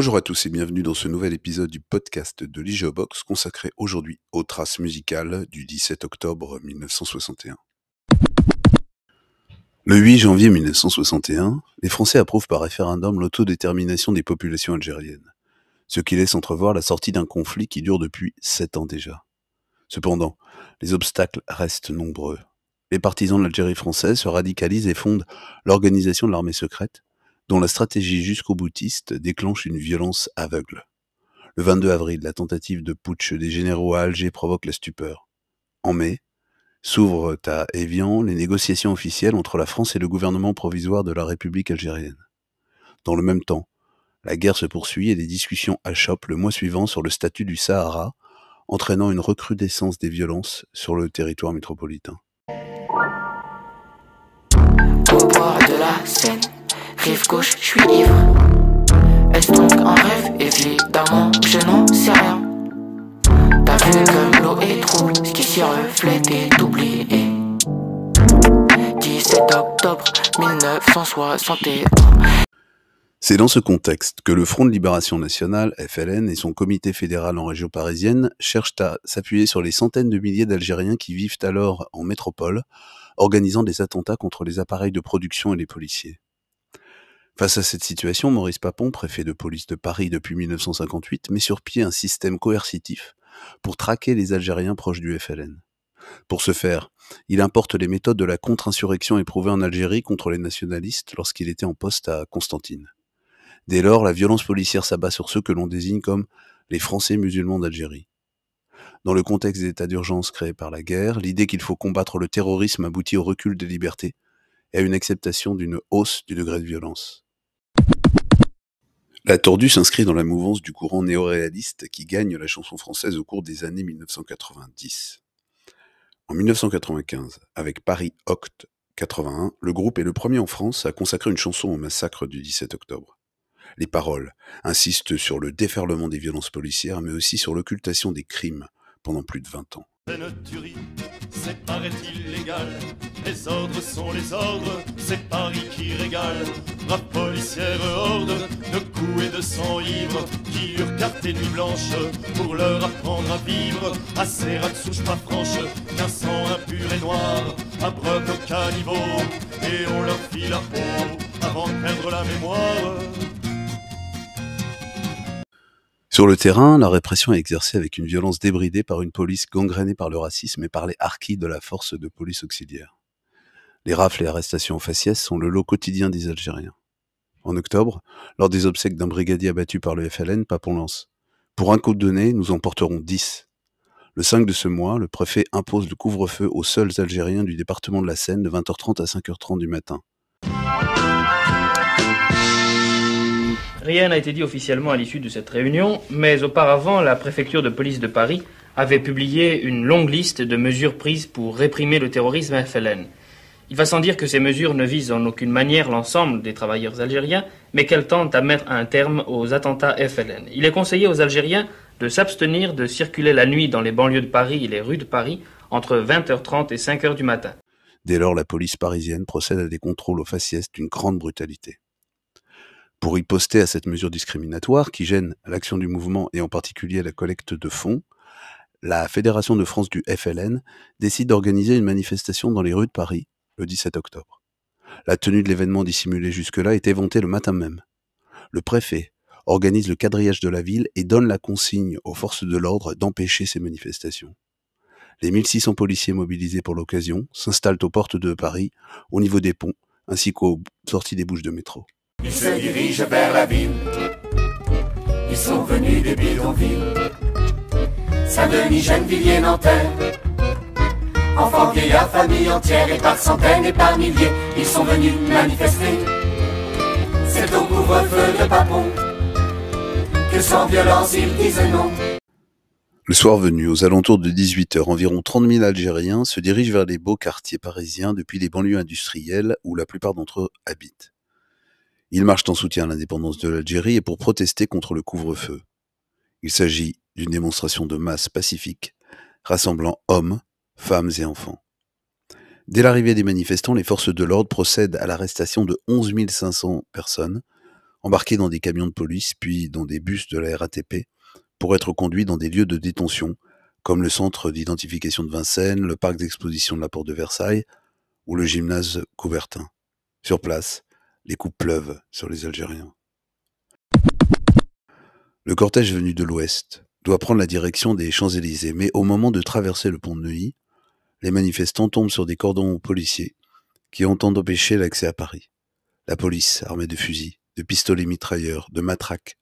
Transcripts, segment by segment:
Bonjour à tous et bienvenue dans ce nouvel épisode du podcast de l'IGEOBOX consacré aujourd'hui aux traces musicales du 17 octobre 1961. Le 8 janvier 1961, les Français approuvent par référendum l'autodétermination des populations algériennes, ce qui laisse entrevoir la sortie d'un conflit qui dure depuis sept ans déjà. Cependant, les obstacles restent nombreux. Les partisans de l'Algérie française se radicalisent et fondent l'organisation de l'armée secrète, dont la stratégie jusqu'au boutiste déclenche une violence aveugle. Le 22 avril, la tentative de putsch des généraux à Alger provoque la stupeur. En mai, s'ouvrent à Évian les négociations officielles entre la France et le gouvernement provisoire de la République algérienne. Dans le même temps, la guerre se poursuit et des discussions achoppent le mois suivant sur le statut du Sahara, entraînant une recrudescence des violences sur le territoire métropolitain. Rive gauche, je suis ivre. Est-ce donc un rêve? Évidemment, je n'en sais rien. T'as vu comme l'eau est trouble, ce qui s'y reflète est oublié. 17 octobre 1961. C'est dans ce contexte que le Front de Libération Nationale, FLN, et son comité fédéral en région parisienne cherchent à s'appuyer sur les centaines de milliers d'Algériens qui vivent alors en métropole, organisant des attentats contre les appareils de production et les policiers. Face à cette situation, Maurice Papon, préfet de police de Paris depuis 1958, met sur pied un système coercitif pour traquer les Algériens proches du FLN. Pour ce faire, il importe les méthodes de la contre-insurrection éprouvée en Algérie contre les nationalistes lorsqu'il était en poste à Constantine. Dès lors, la violence policière s'abat sur ceux que l'on désigne comme les Français musulmans d'Algérie. Dans le contexte d'état d'urgence créé par la guerre, l'idée qu'il faut combattre le terrorisme aboutit au recul des libertés et à une acceptation d'une hausse du degré de violence. La tordue s'inscrit dans la mouvance du courant néo-réaliste qui gagne la chanson française au cours des années 1990. En 1995, avec Paris Oct 81, le groupe est le premier en France à consacrer une chanson au massacre du 17 octobre. Les paroles insistent sur le déferlement des violences policières, mais aussi sur l'occultation des crimes pendant plus de 20 ans. C'est paraît-il légal. Les ordres sont les ordres, c'est Paris qui régale. Rap policière horde de coups et de sang ivre qui eurent carte et nuit blanche pour leur apprendre à vivre. À ces rats de souche pas franche, qu'un sang impur et noir abroque au caniveau et on leur fit la peau avant de perdre la mémoire. Sur le terrain, la répression est exercée avec une violence débridée par une police gangrénée par le racisme et par les harkis de la force de police auxiliaire. Les rafles et arrestations faciès sont le lot quotidien des Algériens. En octobre, lors des obsèques d'un brigadier abattu par le FLN, Papon lance Pour un coup de nez, nous en porterons dix. Le 5 de ce mois, le préfet impose le couvre-feu aux seuls Algériens du département de la Seine de 20h30 à 5h30 du matin. Rien n'a été dit officiellement à l'issue de cette réunion, mais auparavant, la préfecture de police de Paris avait publié une longue liste de mesures prises pour réprimer le terrorisme FLN. Il va sans dire que ces mesures ne visent en aucune manière l'ensemble des travailleurs algériens, mais qu'elles tentent à mettre un terme aux attentats FLN. Il est conseillé aux Algériens de s'abstenir de circuler la nuit dans les banlieues de Paris et les rues de Paris entre 20h30 et 5h du matin. Dès lors, la police parisienne procède à des contrôles aux faciès d'une grande brutalité. Pour riposter à cette mesure discriminatoire qui gêne l'action du mouvement et en particulier la collecte de fonds, la Fédération de France du FLN décide d'organiser une manifestation dans les rues de Paris le 17 octobre. La tenue de l'événement dissimulé jusque-là est éventée le matin même. Le préfet organise le quadrillage de la ville et donne la consigne aux forces de l'ordre d'empêcher ces manifestations. Les 1600 policiers mobilisés pour l'occasion s'installent aux portes de Paris, au niveau des ponts, ainsi qu'aux sorties des bouches de métro. Ils se dirigent vers la ville. Ils sont venus des bidonvilles. Saint-Denis, Gennevilliers, Nanterre. Enfants, vieillards, familles entières, et par centaines et par milliers, ils sont venus manifester. C'est au couvre-feu de Papon que sans violence ils disent non. Le soir venu, aux alentours de 18h, environ 30 000 Algériens se dirigent vers les beaux quartiers parisiens depuis les banlieues industrielles où la plupart d'entre eux habitent. Ils marchent en soutien à l'indépendance de l'Algérie et pour protester contre le couvre-feu. Il s'agit d'une démonstration de masse pacifique, rassemblant hommes, femmes et enfants. Dès l'arrivée des manifestants, les forces de l'ordre procèdent à l'arrestation de 11 500 personnes, embarqués dans des camions de police puis dans des bus de la RATP pour être conduits dans des lieux de détention comme le centre d'identification de Vincennes, le parc d'exposition de la Porte de Versailles ou le gymnase Coubertin. Sur place, les coups pleuvent sur les Algériens. Le cortège venu de l'ouest doit prendre la direction des Champs-Élysées, mais au moment de traverser le pont de Neuilly, les manifestants tombent sur des cordons policiers qui entendent empêcher l'accès à Paris. La police, armée de fusils, de pistolets mitrailleurs, de matraques,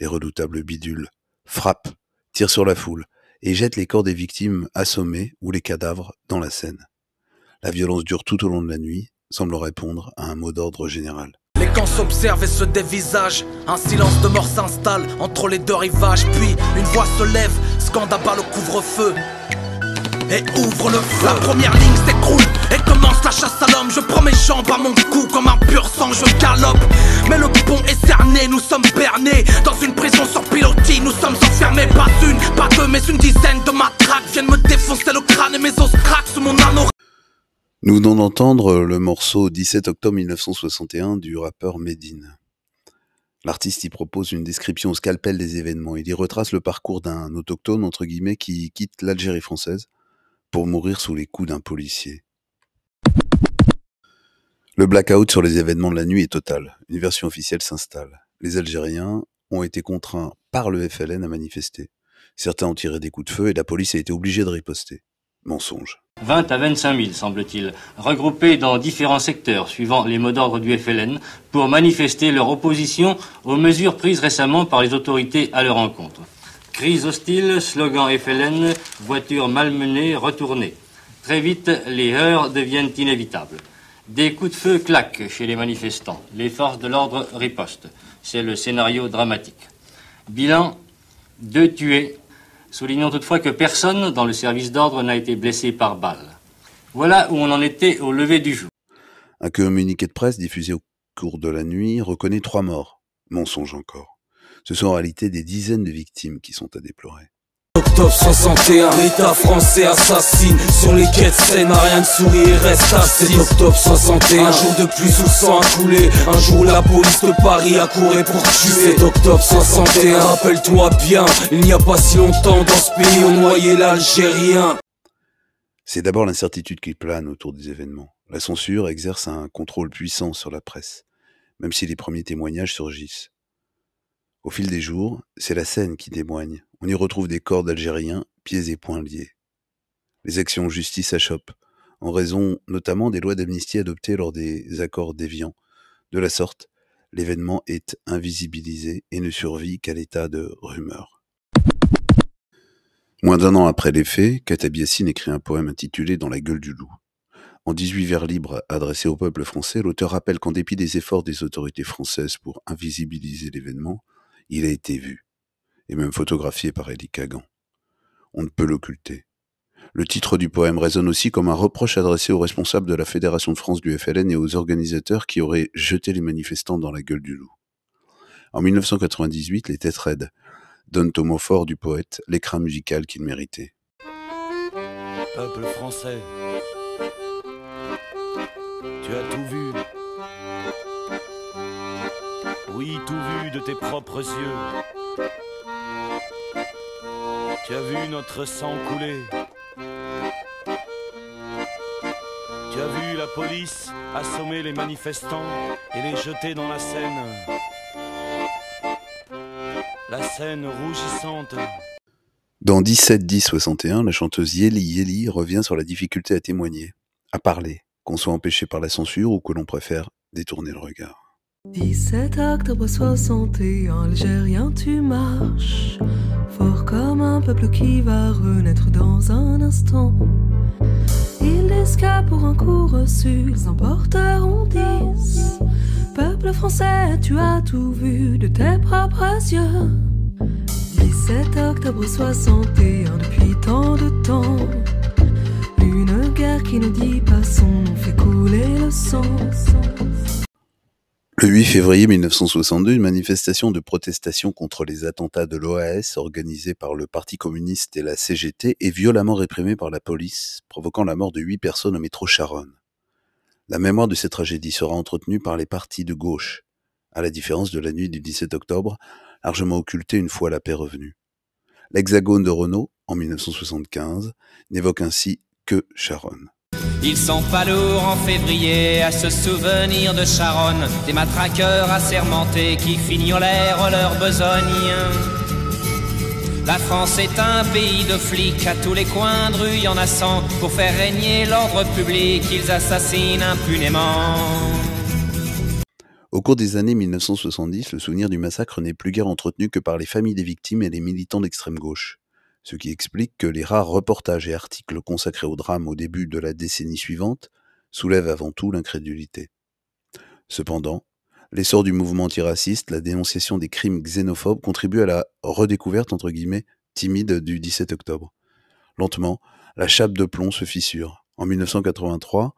les redoutables bidules, frappe, tire sur la foule et jette les corps des victimes assommées ou les cadavres dans la Seine. La violence dure tout au long de la nuit, semble répondre à un mot d'ordre général. Les camps s'observent et se dévisagent. Un silence de mort s'installe entre les deux rivages. Puis une voix se lève, scande le couvre-feu. Et ouvre le feu. La première ligne s'écroule et commence la chasse à l'homme. Je prends mes jambes à mon cou comme un pur sang, je galope. Mais le pont est cerné, nous sommes bernés. Dans une prison sur pilotis, nous sommes enfermés. Pas une, pas deux, mais une dizaine de matraques viennent me défoncer le crâne et mes os craquent sous mon anorak. Nous venons d'entendre le morceau 17 octobre 1961 du rappeur Medine. L'artiste y propose une description au scalpel des événements. Il y retrace le parcours d'un autochtone, entre guillemets, qui quitte l'Algérie française pour mourir sous les coups d'un policier. Le blackout sur les événements de la nuit est total. Une version officielle s'installe. Les Algériens ont été contraints par le FLN à manifester. Certains ont tiré des coups de feu et la police a été obligée de riposter. Mensonge. 20 à 25 000, semble-t-il, regroupés dans différents secteurs, suivant les mots d'ordre du FLN, pour manifester leur opposition aux mesures prises récemment par les autorités à leur encontre. Crise hostile, slogan FLN, voitures malmenées, retournées. Très vite, les heurts deviennent inévitables. Des coups de feu claquent chez les manifestants. Les forces de l'ordre ripostent. C'est le scénario dramatique. Bilan, deux tués, Soulignons toutefois que personne dans le service d'ordre n'a été blessé par balle. Voilà où on en était au lever du jour. Un communiqué de presse diffusé au cours de la nuit reconnaît trois morts. Mensonge encore. Ce sont en réalité des dizaines de victimes qui sont à déplorer. Octobre 61, l'État français assassine. Sur les quais de Seine, rien de sourire, reste assis Octobre 61, un jour de pluie sous le sang a coulé. Un jour la police de Paris a couru pour tuer. 7 octobre 61, rappelle-toi bien Il n'y a pas si longtemps dans ce pays on noyait l'Algérien. C'est d'abord l'incertitude qui plane autour des événements. La censure exerce un contrôle puissant sur la presse, même si les premiers témoignages surgissent. Au fil des jours, c'est la scène qui témoigne. On y retrouve des corps d'Algériens, pieds et poings liés. Les actions justice achoppent, en raison notamment des lois d'amnistie adoptées lors des accords d'Évian. De la sorte, l'événement est invisibilisé et ne survit qu'à l'état de rumeur. Moins d'un an après les faits, Katabiassine écrit un poème intitulé Dans la gueule du loup. En 18 vers libres adressés au peuple français, l'auteur rappelle qu'en dépit des efforts des autorités françaises pour invisibiliser l'événement, il a été vu, et même photographié par Elie Kagan. On ne peut l'occulter. Le titre du poème résonne aussi comme un reproche adressé aux responsables de la Fédération de France du FLN et aux organisateurs qui auraient jeté les manifestants dans la gueule du loup. En 1998, les têtes raides donnent au mot fort du poète l'écran musical qu'il méritait. Peuple français, tu as tout vu. Oui, tout vu de tes propres yeux. Tu as vu notre sang couler. Tu as vu la police assommer les manifestants et les jeter dans la Seine. La Seine rougissante. Dans 17-10-61, la chanteuse Yeli Yeli revient sur la difficulté à témoigner, à parler, qu'on soit empêché par la censure ou que l'on préfère détourner le regard. 17 octobre 61, Algérien, tu marches, fort comme un peuple qui va renaître dans un instant. Ils escapent pour un coup reçu, ils emporteront 10. Peuple français, tu as tout vu de tes propres yeux. 17 octobre 61, depuis tant de temps. Une guerre qui ne dit pas son nom fait couler le sang. Le 8 février 1962, une manifestation de protestation contre les attentats de l'OAS organisée par le Parti communiste et la CGT est violemment réprimée par la police, provoquant la mort de huit personnes au métro Charonne. La mémoire de cette tragédie sera entretenue par les partis de gauche, à la différence de la nuit du 17 octobre, largement occultée une fois la paix revenue. L'Hexagone de Renault, en 1975, n'évoque ainsi que Charonne. Ils sont pas lourds en février à se souvenir de Charonne, des matraqueurs assermentés qui fignolèrent leur besogne. La France est un pays de flics, à tous les coins de rue en a pour faire régner l'ordre public, ils assassinent impunément. Au cours des années 1970, le souvenir du massacre n'est plus guère entretenu que par les familles des victimes et les militants d'extrême gauche, ce qui explique que les rares reportages et articles consacrés au drame au début de la décennie suivante soulèvent avant tout l'incrédulité. Cependant, l'essor du mouvement antiraciste, la dénonciation des crimes xénophobes contribue à la redécouverte entre guillemets timide du 17 octobre. Lentement, la chape de plomb se fissure. En 1983,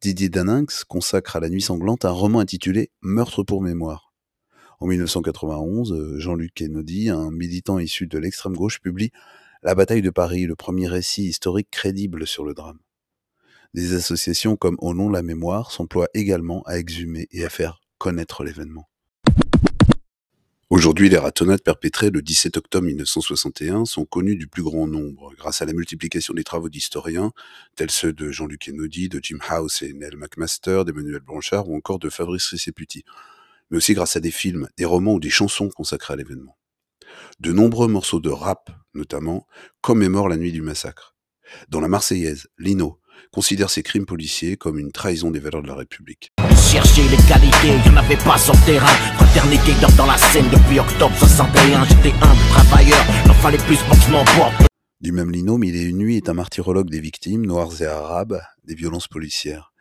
Didier Daninx consacre à La Nuit sanglante un roman intitulé Meurtre pour mémoire. En 1991, Jean-Luc Kennedy, un militant issu de l'extrême gauche, publie La bataille de Paris, le premier récit historique crédible sur le drame. Des associations comme Au nom de la mémoire s'emploient également à exhumer et à faire connaître l'événement. Aujourd'hui, les ratonnades perpétrées le 17 octobre 1961 sont connues du plus grand nombre, grâce à la multiplication des travaux d'historiens, tels ceux de Jean-Luc Kennedy, de Jim House et Neil McMaster, d'Emmanuel Blanchard ou encore de Fabrice Riceputi, mais aussi grâce à des films, des romans ou des chansons consacrés à l'événement. De nombreux morceaux de rap, notamment, commémorent la nuit du massacre. Dans la Marseillaise, Lino considère ces crimes policiers comme une trahison des valeurs de la République. Chercher l'égalité, il n'y en avait pas sur le terrain. Fraternité dort dans la scène depuis octobre 61. J'étais un travailleur, n'en fallait plus pour que je m'emporte. Du même Lino, Mille et une nuit est un martyrologue des victimes, noirs et arabes, des violences policières.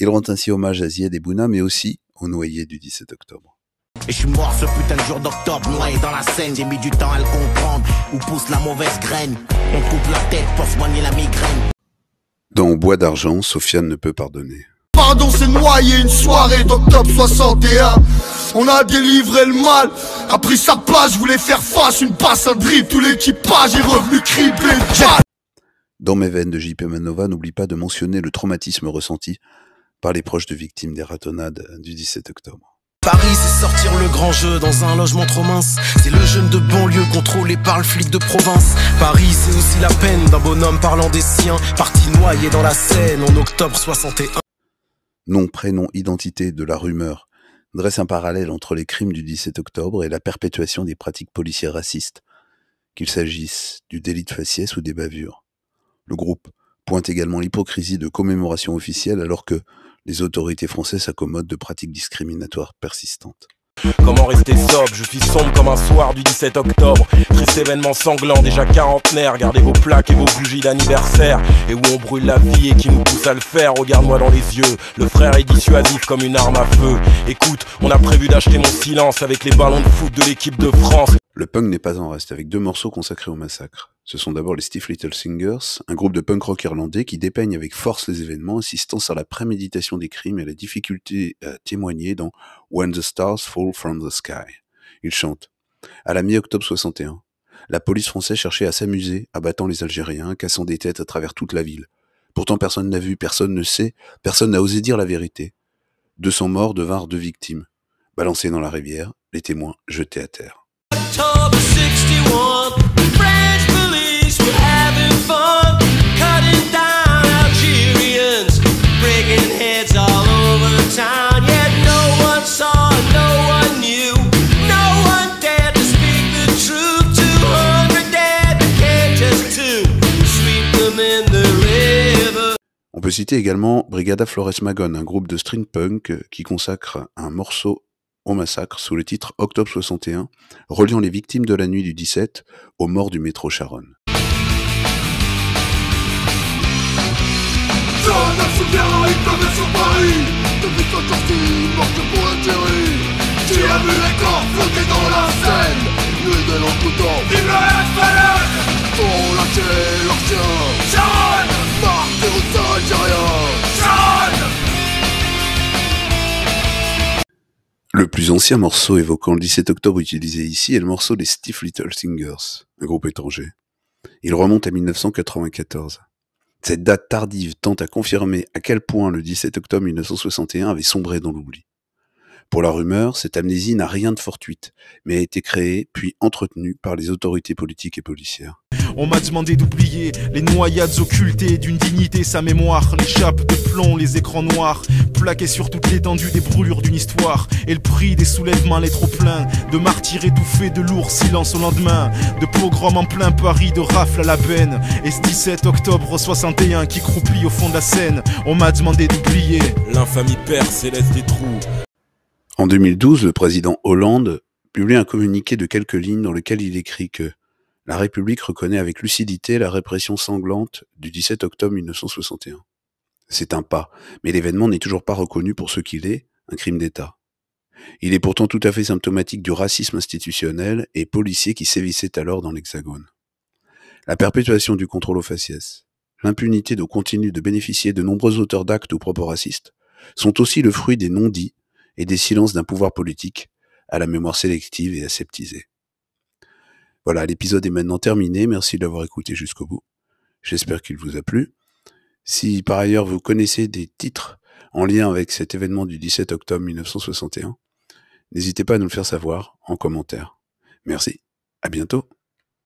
Il rend ainsi hommage à Zied et Bouna, mais aussi aux noyés du 17 octobre. Et je suis mort ce putain de jour d'octobre, noyé dans la scène. J'ai mis du temps à le comprendre, où pousse la mauvaise graine? On coupe la tête pour soigner la migraine. Dans Bois d'argent, Sofiane ne peut pardonner. Pardon, c'est noyé une soirée d'octobre 61. On a délivré le mal, a pris sa place, je voulais faire face, une passe, un drip, tout l'équipage est revenu criblé. Dans mes veines de JP Manova, n'oublie pas de mentionner le traumatisme ressenti par les proches de victimes des ratonnades du 17 octobre. Paris, c'est sortir le grand jeu dans un logement trop mince. C'est le jeune de banlieue contrôlé par le flic de province. Paris, c'est aussi la peine d'un bonhomme parlant des siens, parti noyé dans la Seine en octobre 61. Nom, prénom, identité de la rumeur dresse un parallèle entre les crimes du 17 octobre et la perpétuation des pratiques policières racistes, qu'il s'agisse du délit de faciès ou des bavures. Le groupe pointe également l'hypocrisie de commémoration officielle alors que les autorités françaises s'accommodent de pratiques discriminatoires persistantes. Comment rester sobre? Je suis sombre comme un soir du 17 octobre. Triste événement sanglant, déjà quarantenaire. Gardez vos plaques et vos bougies d'anniversaire. Et où on brûle la vie et qui nous pousse à le faire? Regarde-moi dans les yeux. Le frère est dissuasif comme une arme à feu. Écoute, on a prévu d'acheter mon silence avec les ballons de foot de l'équipe de France. Le punk n'est pas en reste avec deux morceaux consacrés au massacre. Ce sont d'abord les Stiff Little Singers, un groupe de punk rock irlandais qui dépeignent avec force les événements, insistant sur la préméditation des crimes et la difficulté à témoigner dans When the Stars Fall from the Sky. Ils chantent. À la mi-octobre 61, la police française cherchait à s'amuser, abattant les Algériens, cassant des têtes à travers toute la ville. Pourtant personne n'a vu, personne ne sait, personne n'a osé dire la vérité. 200 morts devinrent deux victimes. Balancés dans la rivière, les témoins jetés à terre. October 61, peut citer également Brigada Flores Magone, un groupe de string punk qui consacre un morceau au massacre sous le titre Octobre 61, reliant les victimes de la nuit du 17 aux morts du métro Charonne. Tu as vu les corps flotter dans la Seine Nuit de Vive le FLN Pour lâcher Le plus ancien morceau évoquant le 17 octobre utilisé ici est le morceau des Stiff Little Singers, un groupe étranger. Il remonte à 1994. Cette date tardive tente à confirmer à quel point le 17 octobre 1961 avait sombré dans l'oubli. Pour la rumeur, cette amnésie n'a rien de fortuite, mais a été créée puis entretenue par les autorités politiques et policières. On m'a demandé d'oublier les noyades occultées d'une dignité, sa mémoire, les chapes de plomb, les écrans noirs, plaqués sur toute l'étendue des brûlures d'une histoire, et le prix des soulèvements, les trop pleins, de martyrs étouffés, de lourds silences au lendemain, de pogroms en plein Paris, de rafles à la peine, et ce 17 octobre 61 qui croupit au fond de la Seine, on m'a demandé d'oublier l'infamie perce et laisse des trous. En 2012, le président Hollande publie un communiqué de quelques lignes dans lequel il écrit que la République reconnaît avec lucidité la répression sanglante du 17 octobre 1961. C'est un pas, mais l'événement n'est toujours pas reconnu pour ce qu'il est, un crime d'État. Il est pourtant tout à fait symptomatique du racisme institutionnel et policier qui sévissait alors dans l'Hexagone. La perpétuation du contrôle aux faciès, l'impunité de continuer de bénéficier de nombreux auteurs d'actes ou propos racistes, sont aussi le fruit des non-dits et des silences d'un pouvoir politique à la mémoire sélective et aseptisée. Voilà, l'épisode est maintenant terminé. Merci de l'avoir écouté jusqu'au bout. J'espère qu'il vous a plu. Si par ailleurs vous connaissez des titres en lien avec cet événement du 17 octobre 1961, n'hésitez pas à nous le faire savoir en commentaire. Merci. À bientôt.